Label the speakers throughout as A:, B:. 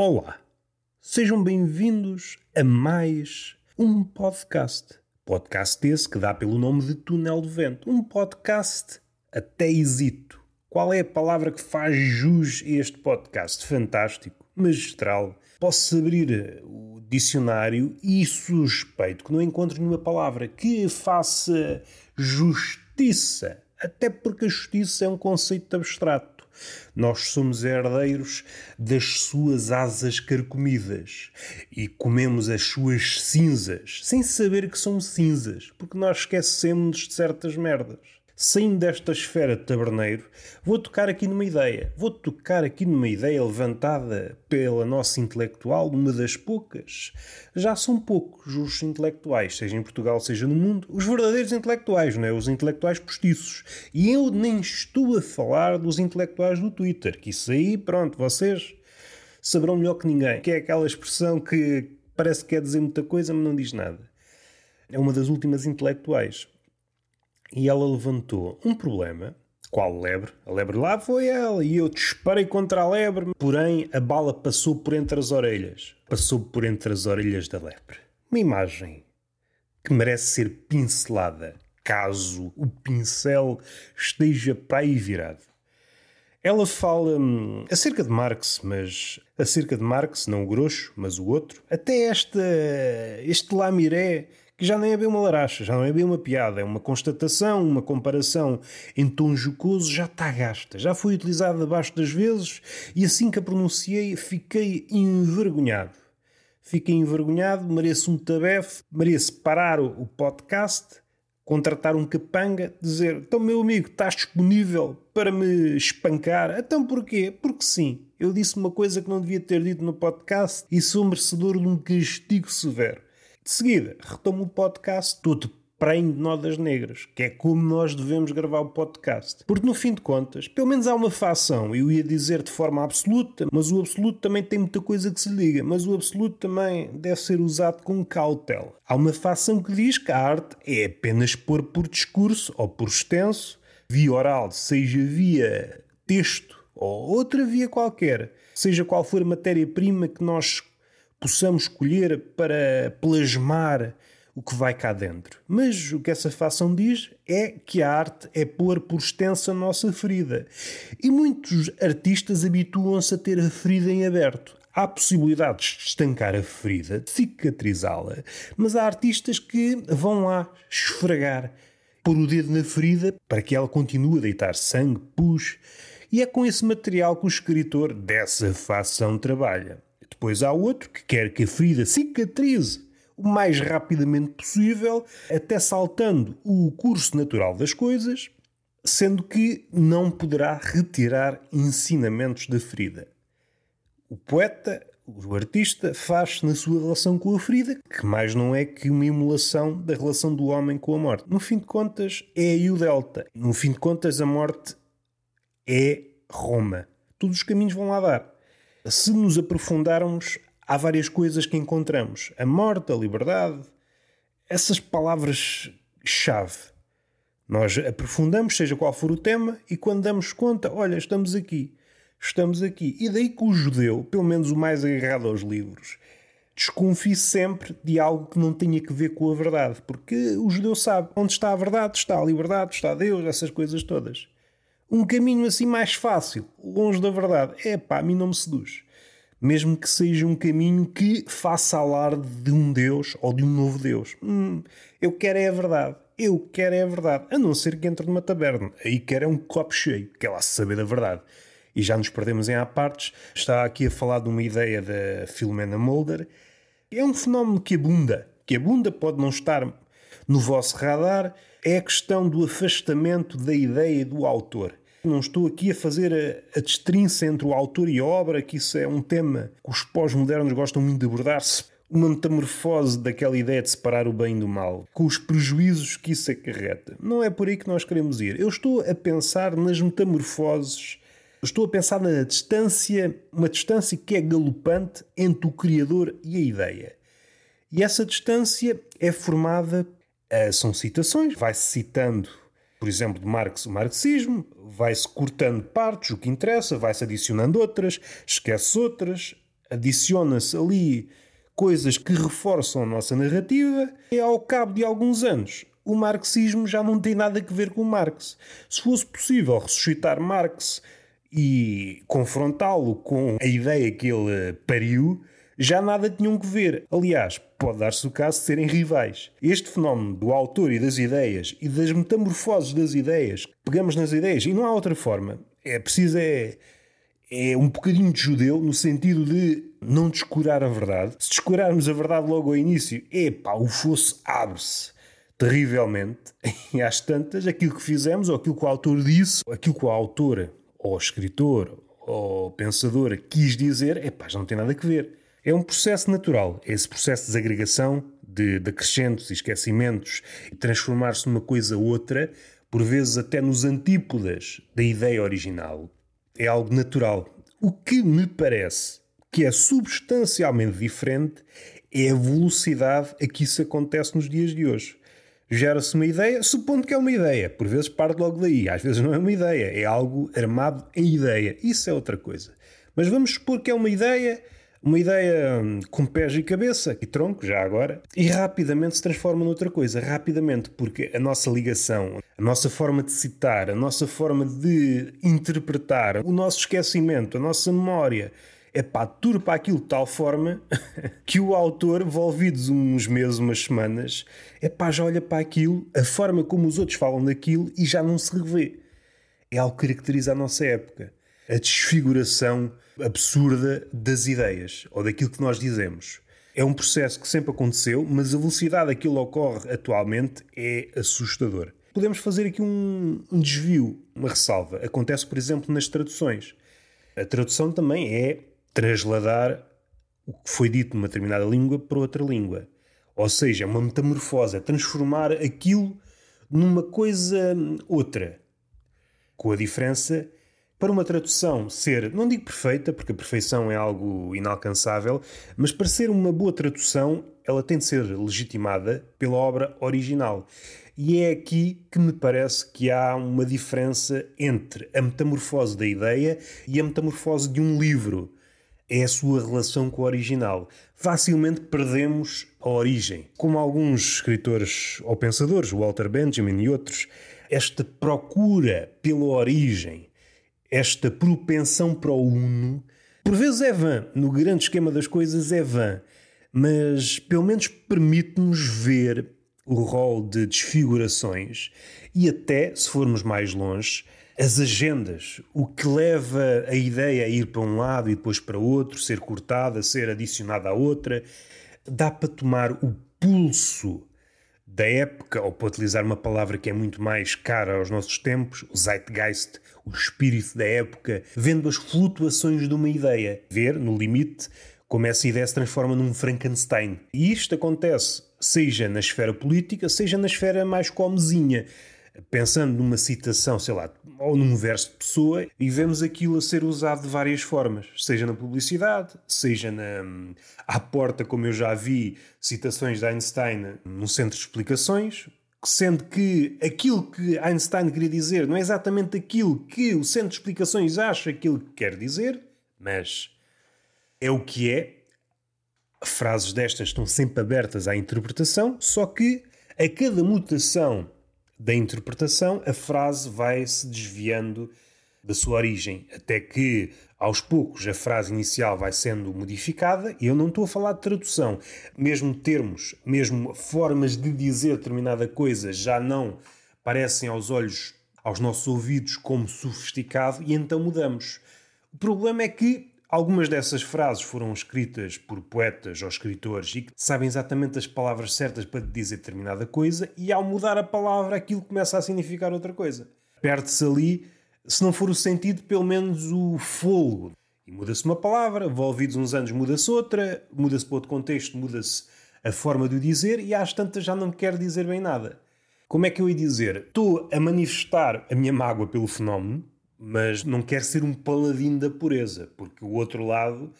A: Olá, sejam bem-vindos a mais um podcast. Podcast esse que dá pelo nome de Túnel do Vento. Um podcast até hesito. Qual é a palavra que faz jus a este podcast? Fantástico, magistral. Posso abrir o dicionário e suspeito que não encontro nenhuma palavra que faça justiça. Até porque a justiça é um conceito abstrato. Nós somos herdeiros das suas asas carcomidas e comemos as suas cinzas, sem saber que são cinzas, porque nós esquecemos de certas merdas. Saindo desta esfera de taberneiro, vou tocar aqui numa ideia. Vou tocar aqui numa ideia levantada pela nossa intelectual, uma das poucas. Já são poucos os intelectuais, seja em Portugal, seja no mundo, os verdadeiros intelectuais, não é? Os intelectuais postiços. E eu nem estou a falar dos intelectuais do Twitter, que isso aí, pronto, vocês saberão melhor que ninguém. Que é aquela expressão que parece que quer dizer muita coisa, mas não diz nada. É uma das últimas intelectuais e ela levantou um problema. Qual lebre? A lebre lá foi ela e eu disparei contra a lebre, porém a bala passou por entre as orelhas. Passou por entre as orelhas da lebre. Uma imagem que merece ser pincelada, caso o pincel esteja para aí virado. Ela fala hum, acerca de Marx, mas acerca de Marx, não o grosso, mas o outro. Até esta, este lamiré que já nem é bem uma laracha, já não é bem uma piada, é uma constatação, uma comparação em tom jocoso, já está gasta, já foi utilizada abaixo das vezes e assim que a pronunciei fiquei envergonhado. Fiquei envergonhado, mereço um tabefe, mereço parar o podcast, contratar um capanga, dizer: Então, meu amigo, estás disponível para me espancar? Então, porquê? Porque sim. Eu disse uma coisa que não devia ter dito no podcast e sou merecedor de um castigo severo. De seguida, retomo o podcast todo prenho de nodas negras, que é como nós devemos gravar o podcast. Porque no fim de contas, pelo menos há uma facção, eu ia dizer de forma absoluta, mas o absoluto também tem muita coisa que se liga, mas o absoluto também deve ser usado com cautela. Há uma facção que diz que a arte é apenas pôr por discurso ou por extenso, via oral, seja via texto ou outra via qualquer, seja qual for a matéria-prima que nós possamos escolher para plasmar o que vai cá dentro. Mas o que essa facção diz é que a arte é pôr por extensa a nossa ferida. E muitos artistas habituam-se a ter a ferida em aberto. Há possibilidades de estancar a ferida, de cicatrizá-la, mas há artistas que vão lá esfregar, pôr o dedo na ferida para que ela continue a deitar sangue, pus. E é com esse material que o escritor dessa facção trabalha. Depois há outro que quer que a ferida cicatrize o mais rapidamente possível, até saltando o curso natural das coisas, sendo que não poderá retirar ensinamentos da ferida. O poeta, o artista, faz na sua relação com a ferida, que mais não é que uma emulação da relação do homem com a morte. No fim de contas, é aí o delta. No fim de contas, a morte é Roma. Todos os caminhos vão lá dar se nos aprofundarmos, há várias coisas que encontramos. A morte, a liberdade, essas palavras-chave. Nós aprofundamos, seja qual for o tema, e quando damos conta, olha, estamos aqui, estamos aqui. E daí que o judeu, pelo menos o mais agarrado aos livros, desconfie sempre de algo que não tenha que ver com a verdade, porque o judeu sabe onde está a verdade, está a liberdade, está Deus, essas coisas todas. Um caminho assim mais fácil, longe da verdade, é pá, a mim não me seduz. Mesmo que seja um caminho que faça alarde de um Deus ou de um novo Deus. Hum, eu quero é a verdade. Eu quero é a verdade. A não ser que entre numa taberna. Aí quero é um copo cheio. Quer lá saber da verdade. E já nos perdemos em apartes. Está aqui a falar de uma ideia da Filomena Mulder. É um fenómeno que abunda. Que abunda pode não estar no vosso radar é a questão do afastamento da ideia do autor. Não estou aqui a fazer a, a destrinça entre o autor e a obra, que isso é um tema que os pós-modernos gostam muito de abordar-se. Uma metamorfose daquela ideia de separar o bem do mal, com os prejuízos que isso acarreta. Não é por aí que nós queremos ir. Eu estou a pensar nas metamorfoses Estou a pensar na distância, uma distância que é galopante entre o criador e a ideia. E essa distância é formada Uh, são citações, vai-se citando, por exemplo, de Marx o marxismo, vai-se cortando partes, o que interessa, vai-se adicionando outras, esquece outras, adiciona-se ali coisas que reforçam a nossa narrativa, e ao cabo de alguns anos o marxismo já não tem nada a ver com Marx. Se fosse possível ressuscitar Marx e confrontá-lo com a ideia que ele pariu, já nada tinham que ver. Aliás, pode dar-se o caso de serem rivais. Este fenómeno do autor e das ideias e das metamorfoses das ideias, pegamos nas ideias e não há outra forma. É preciso é, é um bocadinho de judeu no sentido de não descurar a verdade. Se descurarmos a verdade logo ao início, epá, o fosso abre-se terrivelmente e às tantas aquilo que fizemos ou aquilo que o autor disse, aquilo que o autor ou o escritor ou pensador quis dizer, epá, já não tem nada a ver. É um processo natural, esse processo de desagregação, de, de acrescentos e esquecimentos, e transformar-se numa coisa outra, por vezes até nos antípodas da ideia original. É algo natural. O que me parece que é substancialmente diferente é a velocidade a que isso acontece nos dias de hoje. Gera-se uma ideia, supondo que é uma ideia, por vezes parte logo daí, às vezes não é uma ideia, é algo armado em ideia. Isso é outra coisa. Mas vamos supor que é uma ideia uma ideia hum, com pés e cabeça e tronco, já agora, e rapidamente se transforma noutra coisa. Rapidamente, porque a nossa ligação, a nossa forma de citar, a nossa forma de interpretar, o nosso esquecimento, a nossa memória, é pá, turpa aquilo de tal forma que o autor, envolvidos uns meses, umas semanas, é pá, já olha para aquilo, a forma como os outros falam daquilo e já não se revê. É algo que caracteriza a nossa época. A desfiguração absurda das ideias ou daquilo que nós dizemos. É um processo que sempre aconteceu, mas a velocidade a que ele ocorre atualmente é assustador. Podemos fazer aqui um, um desvio, uma ressalva. Acontece, por exemplo, nas traduções. A tradução também é trasladar o que foi dito numa determinada língua para outra língua. Ou seja, é uma metamorfose, é transformar aquilo numa coisa outra. Com a diferença para uma tradução ser, não digo perfeita, porque a perfeição é algo inalcançável, mas para ser uma boa tradução, ela tem de ser legitimada pela obra original. E é aqui que me parece que há uma diferença entre a metamorfose da ideia e a metamorfose de um livro. É a sua relação com o original. Facilmente perdemos a origem. Como alguns escritores ou pensadores, Walter Benjamin e outros, esta procura pela origem esta propensão para o uno, por vezes é vã, no grande esquema das coisas é vã, mas pelo menos permite-nos ver o rol de desfigurações e até, se formos mais longe, as agendas, o que leva a ideia a ir para um lado e depois para outro, ser cortada, ser adicionada a outra, dá para tomar o pulso da época, ou para utilizar uma palavra que é muito mais cara aos nossos tempos, o zeitgeist, o espírito da época, vendo as flutuações de uma ideia, ver, no limite, como essa ideia se transforma num Frankenstein. E isto acontece seja na esfera política, seja na esfera mais comezinha pensando numa citação, sei lá, ou num verso de pessoa, e vemos aquilo a ser usado de várias formas, seja na publicidade, seja na, à porta, como eu já vi, citações de Einstein no centro de explicações, sendo que aquilo que Einstein queria dizer não é exatamente aquilo que o centro de explicações acha aquilo que quer dizer, mas é o que é. Frases destas estão sempre abertas à interpretação, só que a cada mutação da interpretação, a frase vai se desviando da sua origem, até que aos poucos a frase inicial vai sendo modificada, e eu não estou a falar de tradução, mesmo termos, mesmo formas de dizer determinada coisa já não parecem aos olhos, aos nossos ouvidos como sofisticado, e então mudamos. O problema é que Algumas dessas frases foram escritas por poetas ou escritores e que sabem exatamente as palavras certas para dizer determinada coisa, e ao mudar a palavra aquilo começa a significar outra coisa. Perde-se ali, se não for o sentido, pelo menos o fogo. E muda-se uma palavra, envolvidos uns anos muda-se outra, muda-se para outro contexto, muda-se a forma de o dizer, e às tantas já não quer dizer bem nada. Como é que eu ia dizer? Estou a manifestar a minha mágoa pelo fenómeno, mas não quer ser um paladino da pureza, porque o outro lado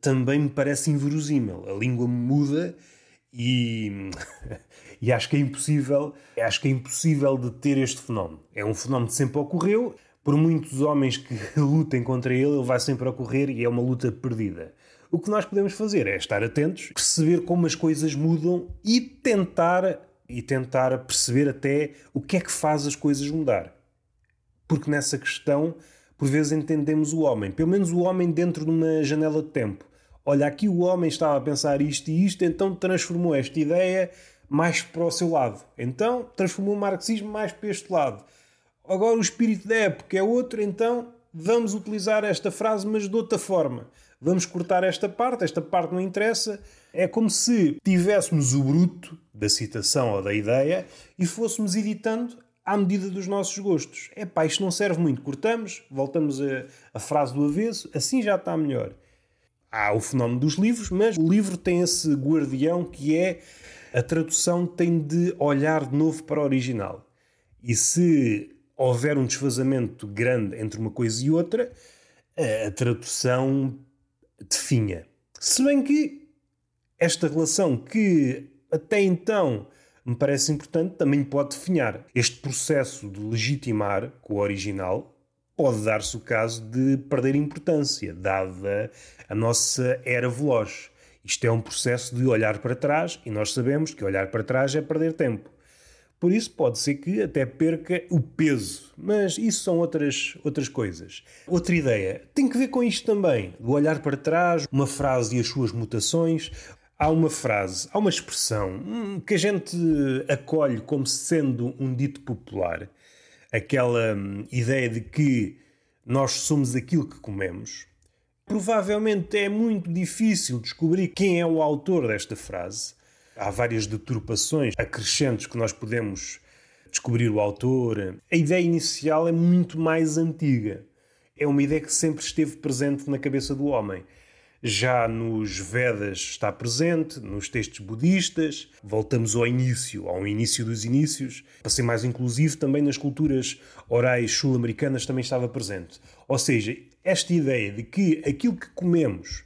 A: também me parece inverosímil. A língua muda e, e acho que é impossível, acho que é impossível de ter este fenómeno. É um fenómeno que sempre ocorreu, por muitos homens que lutem contra ele, ele vai sempre ocorrer e é uma luta perdida. o que nós podemos fazer é estar atentos, perceber como as coisas mudam e tentar e tentar perceber até o que é que faz as coisas mudar. Porque nessa questão, por vezes entendemos o homem, pelo menos o homem dentro de uma janela de tempo. Olha, aqui o homem estava a pensar isto e isto, então transformou esta ideia mais para o seu lado. Então transformou o marxismo mais para este lado. Agora o espírito da época é outro, então vamos utilizar esta frase, mas de outra forma. Vamos cortar esta parte, esta parte não interessa. É como se tivéssemos o bruto da citação ou da ideia e fôssemos editando à medida dos nossos gostos. É pá, isto não serve muito. Cortamos, voltamos a, a frase do avesso, assim já está melhor. Há o fenómeno dos livros, mas o livro tem esse guardião que é a tradução tem de olhar de novo para o original. E se houver um desfazamento grande entre uma coisa e outra, a tradução definha. Se bem que esta relação que até então me parece importante também pode definhar. Este processo de legitimar com o original pode dar-se o caso de perder importância, dada a nossa era veloz. Isto é um processo de olhar para trás e nós sabemos que olhar para trás é perder tempo. Por isso pode ser que até perca o peso, mas isso são outras, outras coisas. Outra ideia tem que ver com isto também, o olhar para trás, uma frase e as suas mutações. Há uma frase, há uma expressão hum, que a gente acolhe como sendo um dito popular, aquela hum, ideia de que nós somos aquilo que comemos. Provavelmente é muito difícil descobrir quem é o autor desta frase Há várias deturpações acrescentes que nós podemos descobrir o autor. A ideia inicial é muito mais antiga. É uma ideia que sempre esteve presente na cabeça do homem. Já nos Vedas está presente, nos textos budistas. Voltamos ao início, ao início dos inícios. Para ser mais inclusivo, também nas culturas orais sul-americanas também estava presente. Ou seja, esta ideia de que aquilo que comemos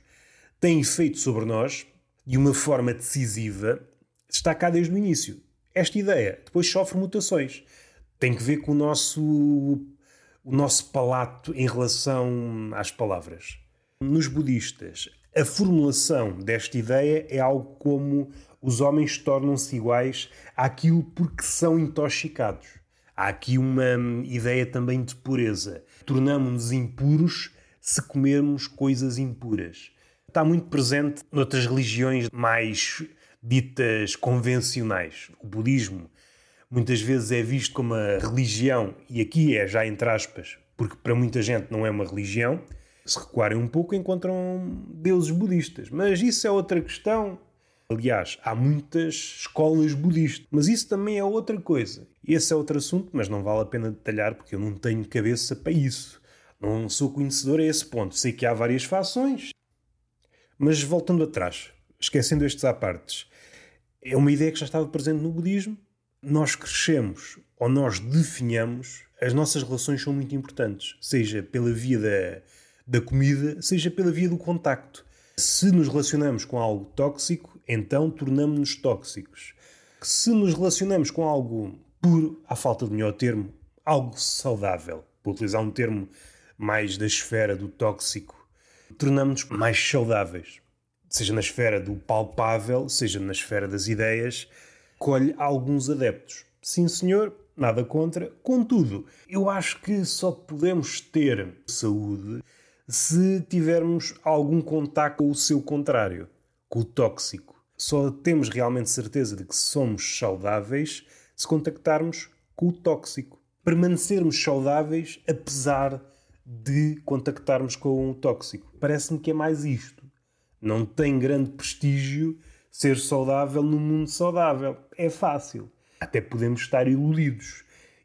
A: tem efeito sobre nós de uma forma decisiva está cá desde o início. Esta ideia depois sofre mutações. Tem que ver com o nosso, o nosso palato em relação às palavras. Nos budistas, a formulação desta ideia é algo como os homens tornam-se iguais àquilo porque são intoxicados. Há aqui uma ideia também de pureza. Tornamos-nos impuros se comermos coisas impuras está muito presente noutras religiões mais ditas convencionais. O budismo muitas vezes é visto como a religião, e aqui é já entre aspas, porque para muita gente não é uma religião. Se recuarem um pouco, encontram deuses budistas. Mas isso é outra questão. Aliás, há muitas escolas budistas, mas isso também é outra coisa. Esse é outro assunto, mas não vale a pena detalhar porque eu não tenho cabeça para isso. Não sou conhecedor a esse ponto. Sei que há várias fações, mas voltando atrás, esquecendo estes apartes, é uma ideia que já estava presente no budismo. Nós crescemos ou nós definhamos, as nossas relações são muito importantes, seja pela via da, da comida, seja pela via do contacto. Se nos relacionamos com algo tóxico, então tornamos-nos tóxicos. Se nos relacionamos com algo puro, à falta de melhor termo, algo saudável, por utilizar um termo mais da esfera do tóxico, tornamos-nos mais saudáveis. Seja na esfera do palpável, seja na esfera das ideias, colhe alguns adeptos. Sim, senhor, nada contra. Contudo, eu acho que só podemos ter saúde se tivermos algum contacto com o seu contrário, com o tóxico. Só temos realmente certeza de que somos saudáveis se contactarmos com o tóxico. Permanecermos saudáveis apesar de contactarmos com o tóxico. Parece-me que é mais isto. Não tem grande prestígio ser saudável no mundo saudável. É fácil. Até podemos estar iludidos.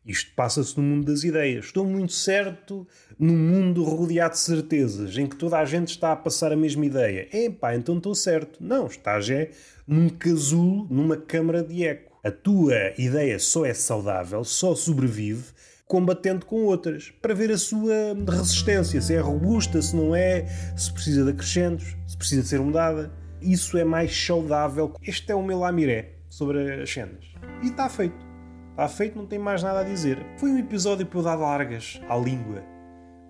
A: Isto passa-se no mundo das ideias. Estou muito certo num mundo rodeado de certezas, em que toda a gente está a passar a mesma ideia. Epá, então estou certo. Não, estás é num casulo, numa câmara de eco. A tua ideia só é saudável, só sobrevive combatendo com outras, para ver a sua resistência, se é robusta, se não é, se precisa de acrescentos, se precisa de ser mudada. Isso é mais saudável. Este é o meu lamiré sobre as cenas. E está feito. Está feito, não tem mais nada a dizer. Foi um episódio para eu dar largas à língua.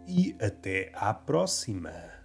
A: E até à próxima.